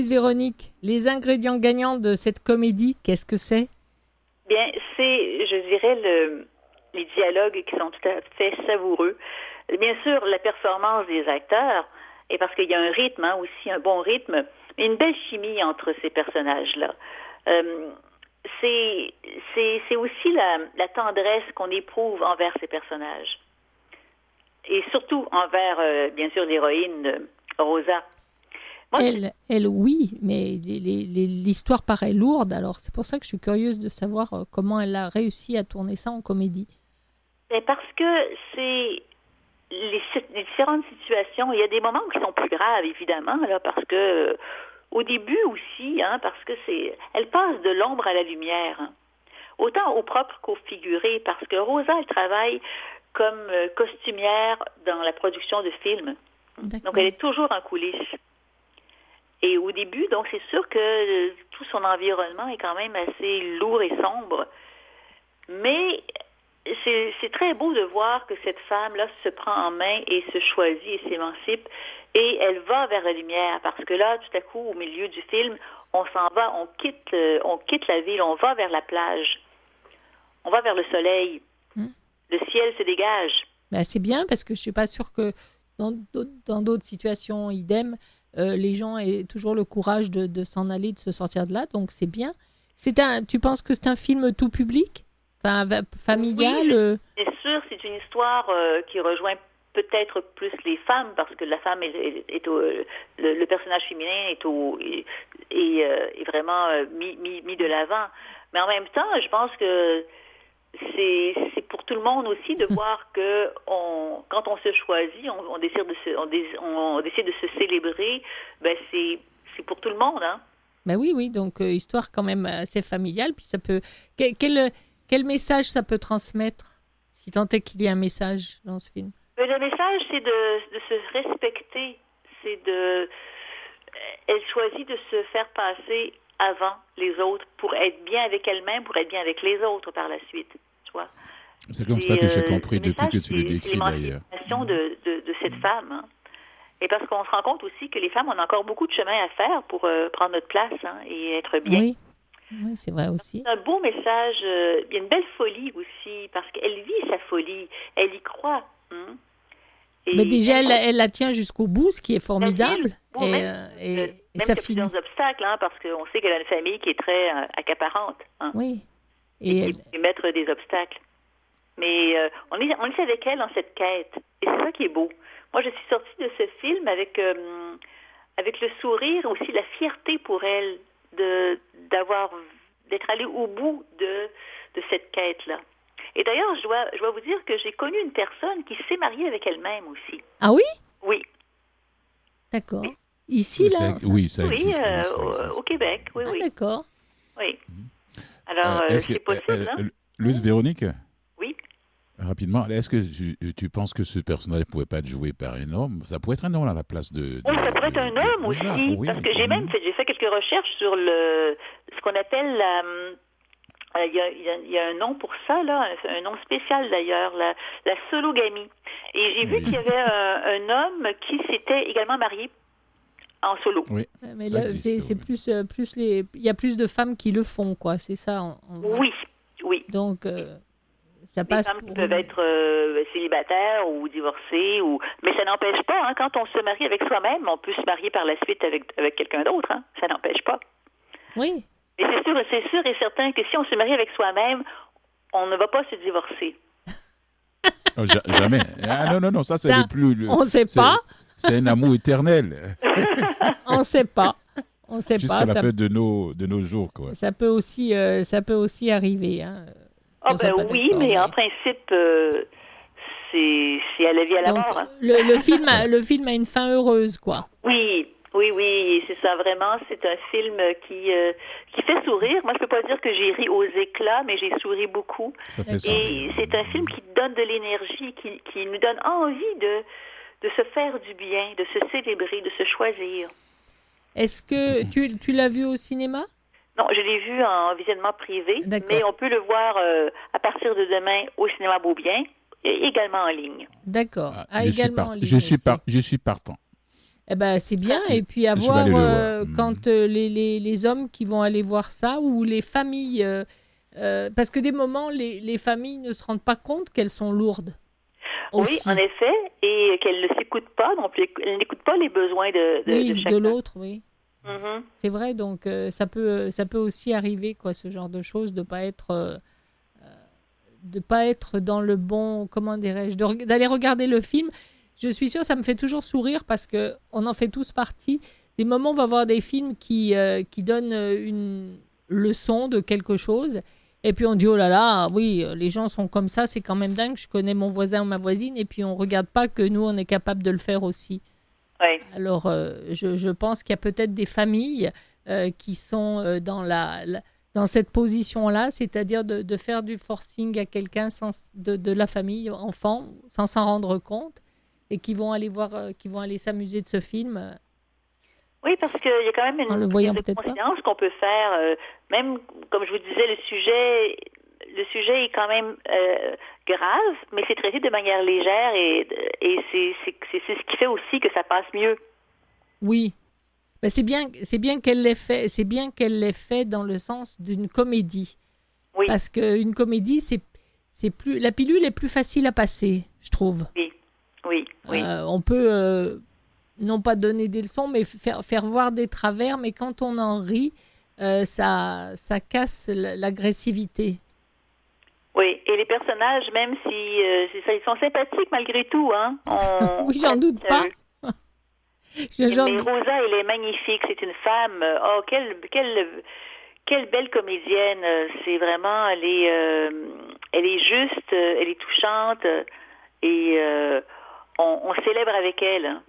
Véronique, les ingrédients gagnants de cette comédie, qu'est-ce que c'est? Bien, c'est, je dirais, le, les dialogues qui sont tout à fait savoureux. Bien sûr, la performance des acteurs, et parce qu'il y a un rythme, hein, aussi un bon rythme, une belle chimie entre ces personnages-là. Euh, c'est, c'est, aussi la, la tendresse qu'on éprouve envers ces personnages. Et surtout envers, euh, bien sûr, l'héroïne euh, Rosa. Moi, elle, elle, oui, mais l'histoire paraît lourde, alors c'est pour ça que je suis curieuse de savoir euh, comment elle a réussi à tourner ça en comédie. Ben, parce que c'est les, différentes situations. Il y a des moments qui sont plus graves, évidemment, là, parce que euh, au début aussi, hein, parce que c'est, elle passe de l'ombre à la lumière, hein. autant au propre qu'au figuré, parce que Rosa, elle travaille comme euh, costumière dans la production de films. Donc, elle est toujours en coulisses. Et au début, donc, c'est sûr que euh, tout son environnement est quand même assez lourd et sombre. Mais c'est très beau de voir que cette femme-là se prend en main et se choisit et s'émancipe. Et elle va vers la lumière parce que là, tout à coup, au milieu du film, on s'en va, on quitte, euh, on quitte la ville, on va vers la plage. On va vers le soleil. Hmm. Le ciel se dégage. Bah, c'est bien parce que je suis pas sûre que dans d'autres situations, idem, euh, les gens aient toujours le courage de, de s'en aller, de se sortir de là. Donc c'est bien. C'est un. Tu penses que c'est un film tout public, enfin familial Oui, euh, Bien sûr, c'est une histoire euh, qui rejoint peut-être plus les femmes parce que la femme est, est- est au, le, le personnage féminin est, au, est, est, vraiment mis, mis, mis de l'avant. Mais en même temps, je pense que c'est pour tout le monde aussi de voir que on, quand on se choisit, on, on décide de se, on, dé- on décide de se célébrer, ben c'est pour tout le monde, hein. Bah oui, oui. Donc euh, histoire quand même assez familiale. Puis ça peut. Quel, quel, quel message ça peut transmettre si tant est qu'il y a un message dans ce film? Mais le message, c'est de, de se respecter. C'est de. Elle choisit de se faire passer avant les autres pour être bien avec elle-même, pour être bien avec les autres par la suite. Tu vois? C'est comme ça que j'ai euh, compris depuis que tu le c'est décris d'ailleurs. de, de, de cette femme. hein. Et parce qu'on se rend compte aussi que les femmes, on a encore beaucoup de chemin à faire pour euh, prendre notre place hein, et être bien. Oui. Oui, c'est vrai aussi. C'est un beau message. euh, il y a une belle folie aussi, parce qu'elle vit sa folie. Elle y croit. hein. Et Mais déjà, elle, la tient jusqu'au bout, ce qui est formidable. Et, et même ça finit. plusieurs obstacles, hein, parce qu'on sait qu'elle a une famille qui est très euh, accaparante. hein, Oui. et Et qui elle- peut mettre des obstacles. Mais euh, on, est, on est avec elle dans cette quête. Et c'est ça qui est beau. Moi, je suis sortie de ce film avec, euh, avec le sourire, aussi la fierté pour elle de d'avoir d'être allée au bout de, de cette quête-là. Et d'ailleurs, je dois, je dois vous dire que j'ai connu une personne qui s'est mariée avec elle-même aussi. Ah oui? Oui, D'accord. Ici, là oui, ça oui, existe. euh, ça au, existe. au Québec, oui, Ah, oui. d'accord. oui. Alors, Euh, euh, est-ce que- c'est possible, euh, hein? Luce Véronique? Oui. Rapidement, est-ce que tu, tu penses que ce personnage ne pouvait pas être joué par un homme? Ça pourrait être un homme à la place de. de- Oui, ça pourrait être un homme aussi, oui. parce que j'ai Mhm. même fait, j'ai fait quelques recherches sur le ce qu'on appelle la il y, a, il y a- il y a un nom pour ça, là, un, un nom spécial d'ailleurs, la, la sologamie. Et j'ai vu qu'il y avait un, un homme qui s'était également marié en solo. Oui. Mais là, existe, c'est oui. plus, euh, plus les. Il y a plus de femmes qui le font, quoi. C'est ça. Oui, oui. Donc, euh, ça Des passe. femmes qui peuvent être euh, célibataires ou divorcées, ou mais ça n'empêche pas, hein, quand on se marie avec soi-même, on peut se marier par la suite avec, avec quelqu'un d'autre, hein. ça n'empêche pas. Oui. Mais c'est sûr, c'est sûr et certain que si on se marie avec soi-même, on ne va pas se divorcer. Oh, ja- jamais. Ah non, non, non, ça, c'est Ça, le plus. le- On sait c'est- pas. C'est un amour éternel. On sait pas. On sait Jusqu'à pas. la Ça, fin de nos, de nos jours, quoi. ça peut aussi, euh, ça peut aussi arriver. Hein. Sommes ben oui, mais mais- en principe, euh, c'est c'est à la vie à la Donc, mort. hein. le, le film a, le film a une fin heureuse, quoi. Oui, oui, oui, c'est ça vraiment. C'est un film qui euh, qui fait sourire. Moi, je peux pas dire que j'ai ri aux éclats, mais j'ai souri beaucoup. Ça fait. Et c'est un film qui donne de l'énergie, qui, qui nous donne envie de de se faire du bien, de se célébrer, de se choisir. Est-ce que tu, tu l'as vu au cinéma? Non, je l'ai vu en visionnement privé, mais on peut le voir euh, à partir de demain au cinéma Beaubien et également en ligne. D'accord. Ah, Ah, je, suis je, par- je partant. Eh ben, c'est bien. Et puis à voir aller le voir. euh, Mhm. quand euh, les, les, les hommes qui vont aller voir ça ou les familles. euh, euh, parce que des moments, les, les familles ne se rendent pas compte qu'elles sont lourdes. Aussi. Oui, en effet, et qu'elle ne s'écoute pas, non plus, elle n'écoute pas les besoins de, de, Oui, de l'autre, oui. Mhm. C'est vrai, donc euh, ça, peut, ça peut aussi arriver, quoi, ce genre de choses, de pas être, euh, euh, de pas être dans le bon, comment dirais-je, d'aller regarder le film. Je suis sûre, ça me fait toujours sourire parce que on en fait tous partie. Des moments, on va voir des films qui, euh, qui donnent euh, une leçon de quelque chose. Et puis on dit, oh là là, oui, euh, les gens sont comme ça, c'est quand même dingue, je connais mon voisin ou ma voisine, et puis on regarde pas que nous, on est capable de le faire aussi. Ouais. Alors, euh, je, je pense qu'il y a peut-être des familles euh, qui sont dans, la, la- dans cette position-là, c'est-à-dire de, de faire du forcing à quelqu'un de, de la famille, enfant, sans s'en rendre compte, et qui vont aller voir, qui vont aller s'amuser de ce film. Oui, parce qu'il y a quand même En le une voyant conscience qu'on peut faire, euh, même comme je vous disais, le sujet, le sujet est quand même euh, grave, mais c'est traité de manière légère et, et c'est ce qui fait aussi que ça passe mieux. Oui. Ben, c'est bien, c'est bien qu'elle l'ait fait. C'est bien qu'elle l'ait fait dans le sens d'une comédie. Oui. Parce qu'une comédie, c'est, c'est plus, la pilule est plus facile à passer, je trouve. Oui, oui, oui. Euh, on peut non pas donner des leçons, mais faire, faire voir des travers. Mais quand on en rit, euh, ça, ça casse l'agressivité. Oui, et les personnages, même si euh, ils sont sympathiques malgré tout, hein. On- Oui, j'en doute pas. Je- Mais Rosa, elle est magnifique. C'est une femme. euh, Oh, quelle, quelle, quelle belle comédienne. C'est vraiment, elle est, euh, elle est juste, elle est touchante, et euh, on, on célèbre avec elle.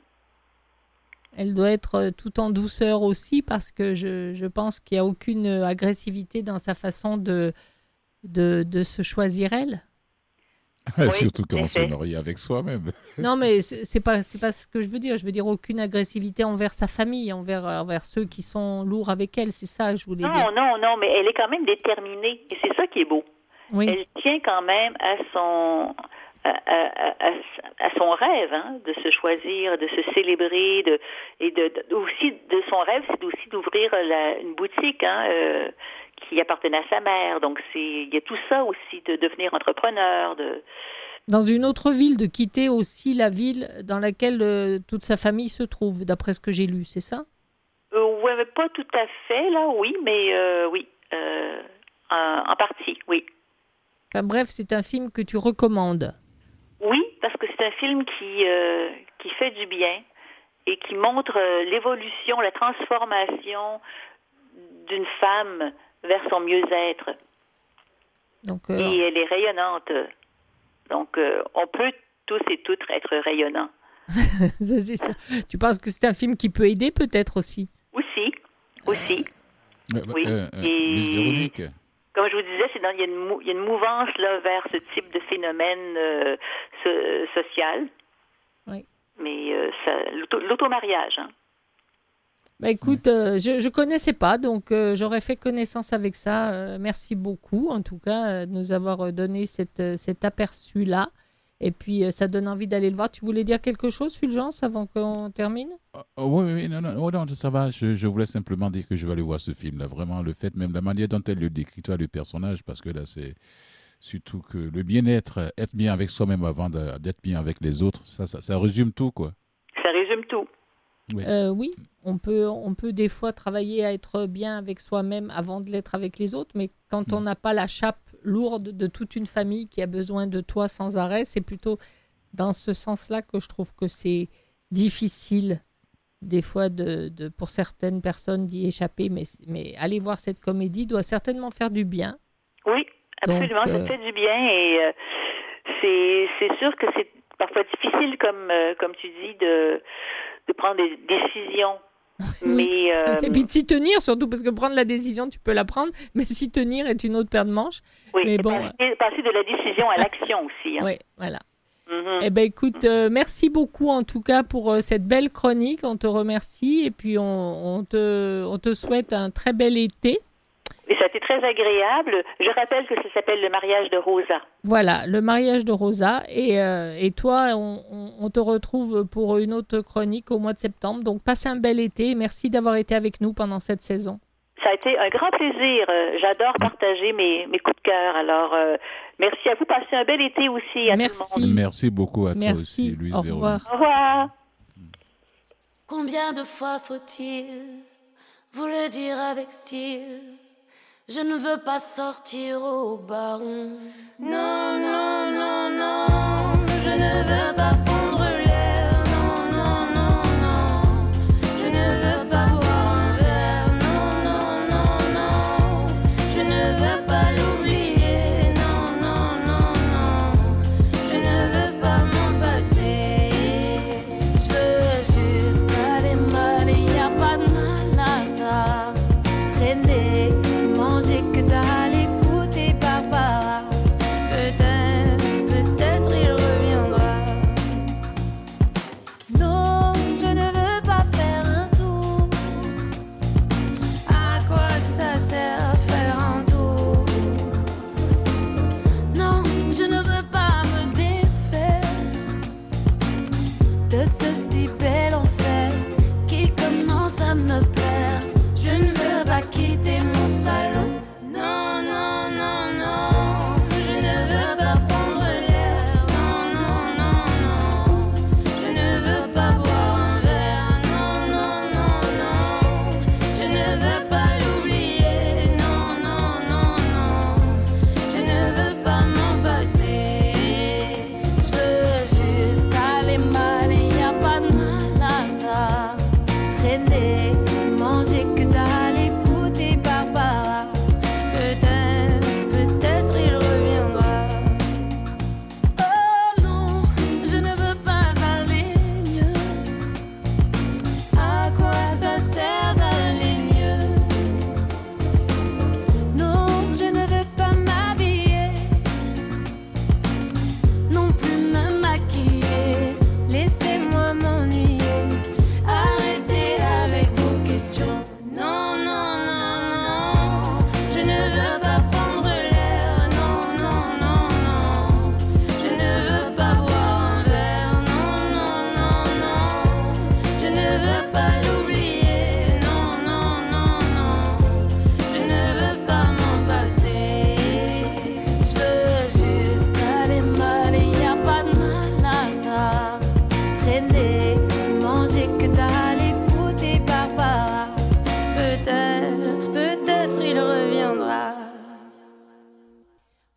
Elle doit être euh, tout en douceur aussi parce que je, je pense qu'il n'y a aucune euh, agressivité dans sa façon de, de, de se choisir elle. Oui, Surtout quand on se marie avec soi-même. Non, mais c'est pas, c'est pas ce que je veux dire. Je veux dire aucune agressivité envers sa famille, envers, envers ceux qui sont lourds avec elle. C'est ça que je voulais Non, dire. non, non, mais elle est quand même déterminée, et c'est ça qui est beau. Oui, Elle tient quand même à son à, à- à- à son rêve hein, de se choisir, de se célébrer, de et de, de- aussi de son rêve, c'est aussi d'ouvrir une boutique hein, euh, qui appartenait à sa mère. Donc il y a tout ça aussi de devenir entrepreneur, de dans une autre ville, de quitter aussi la ville dans laquelle euh, toute sa famille se trouve, d'après ce que j'ai lu, c'est ça? Euh, ouais, pas tout à fait là, oui, mais euh, oui, en, en partie, oui. Enfin, Bref, c'est un film que tu recommandes. Oui, parce que c'est un film qui, euh, qui fait du bien et qui montre euh, l'évolution, la transformation d'une femme vers son mieux-être. Donc, euh, Et elle est rayonnante. Donc, euh, on peut tous et toutes être rayonnants. ça, c'est sûr. Tu penses que c'est un film qui peut aider peut-être aussi? Aussi, aussi. Euh, Oui, euh, euh, et- Comme je vous disais, c'est dans, il, y a une, mou- il y a une mouvance là, vers ce type de phénomène euh, so- social. Oui. Mais euh, l'automariage, hein. Bah écoute, euh, je ne connaissais pas, donc euh, j'aurais fait connaissance avec ça. Merci beaucoup, en tout cas, de nous avoir donné cette, cet aperçu-là. Et puis, euh, ça donne envie d'aller le voir. Tu voulais dire quelque chose, Fulgence, avant qu'on termine? Oh, oh, oui, oui, non, non, oh, non, ça va. Je, je voulais simplement dire que je vais aller voir ce film-là. Vraiment, le fait, même la manière dont elle le décrit, toi, le personnage, parce que là, c'est surtout que le bien-être, euh, être bien avec soi-même avant d'être bien avec les autres, ça, ça, ça résume tout, quoi. ça résume tout. Oui. Euh, Oui, on peut, on peut des fois travailler à être bien avec soi-même avant de l'être avec les autres, mais quand on n'a pas la chape lourde de toute une famille qui a besoin de toi sans arrêt, c'est plutôt dans ce sens-là que je trouve que c'est difficile des fois de, de- pour certaines personnes d'y échapper, mais, mais aller voir cette comédie doit certainement faire du bien. Oui, absolument, Donc, euh, ça fait du bien et euh, c'est c'est sûr que c'est parfois difficile, comme euh, comme tu dis, de de prendre des décisions. Mais euh, Et puis de s'y tenir, surtout parce que prendre la décision, tu peux la prendre, mais s'y tenir est une autre paire de manches. oui, mais et bon, passer, passer de la décision à l'action aussi. hein. Oui, voilà. Mhm. Eh ben écoute, euh, merci beaucoup en tout cas pour euh, cette belle chronique. On te remercie et puis on, on te, on te souhaite un très bel été. Et ça a été très agréable. Je rappelle que ça s'appelle le mariage de Rosa. Voilà, le mariage de Rosa. Et, euh, et toi, on, on- on te retrouve pour une autre chronique au mois de septembre. Donc passe un bel été. Merci d'avoir été avec nous pendant cette saison. Ça a été un grand plaisir. Euh, J'adore partager mes, mes coups de cœur. Alors, euh, merci à vous. Passez un bel été aussi à Merci. tout le monde. Merci beaucoup à toi Merci. aussi, Louise Au Véronique. revoir. Au revoir. Combien de fois faut-il vous le dire avec style? Je ne veux pas sortir au baron. Non, non, non,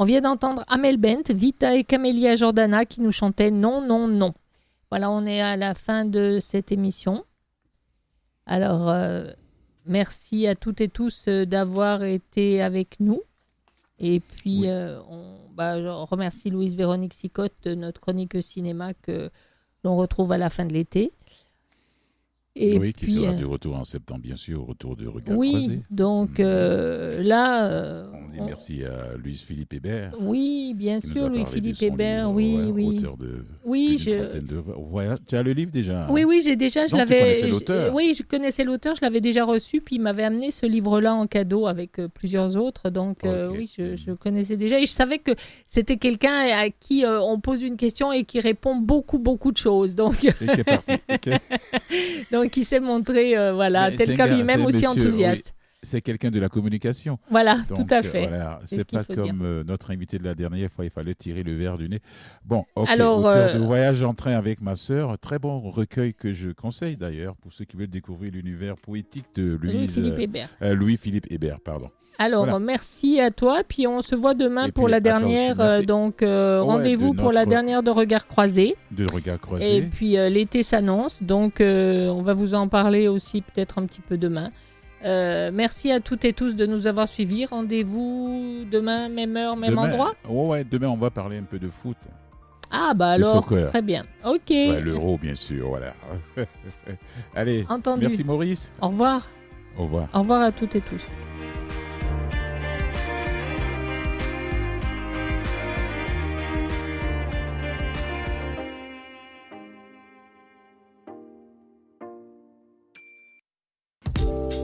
On vient d'entendre Amel Bent, Vita et Camélia Jordana qui nous chantaient Non, non, non. Voilà, on est à la fin de cette émission. Alors, euh, merci à toutes et tous euh, d'avoir été avec nous. Et puis, Oui. euh, on, bah, je remercie Louise Véronique Sicotte de notre chronique cinéma que l'on retrouve à la fin de l'été. Et oui, qui sera euh, de retour en septembre, bien sûr, au retour de Regard oui, Croisé. donc euh, là, euh, On dit on- merci à Louise-Philippe Hébert. oui, bien sûr, Louis-Philippe son Hébert, livre, oui, ouais, oui. Auteur de Oui, je- de. Tu as le livre déjà Oui, oui, j'ai déjà, je l'avais. Oui, je connaissais l'auteur, je l'avais déjà reçu, puis il m'avait amené ce livre-là en cadeau avec euh, plusieurs autres. Donc, oui, je, je connaissais déjà. Et je savais que c'était quelqu'un à qui on pose une question et qui répond beaucoup, beaucoup de choses. Donc, Et qui est parti. Donc il s'est montré, euh, voilà, Mais tel gars, lui-même aussi monsieur, enthousiaste. C'est quelqu'un de la communication. Voilà, Donc, tout à euh, fait. voilà, C'est ce pas comme euh, notre invité de la dernière fois, il fallait tirer le verre du nez. Bon, ok. Alors, euh, de Voyage en train avec ma sœur, très bon recueil que je conseille d'ailleurs pour ceux qui veulent découvrir l'univers poétique de Louise, Louis-Philippe euh, Hébert. euh, Louis-Philippe Hébert, pardon. Alors, Voilà. merci à toi. Puis on se voit demain pour puis, la dernière. euh, donc, euh, Ouais, rendez-vous de pour la dernière de Regard Croisé. De regard croisé. Et puis euh, l'été s'annonce, donc on va vous en parler aussi peut-être un petit peu demain. Merci à toutes et tous de nous avoir suivis. Rendez-vous demain, même heure, même Demain- endroit? Ouais, ouais, demain on va parler un peu de foot. Ah bah alors, soccer. très bien. Ok, L'euro, bien sûr, voilà. Allez, entendu. merci Maurice. Au revoir. Au revoir. Au revoir à toutes et tous.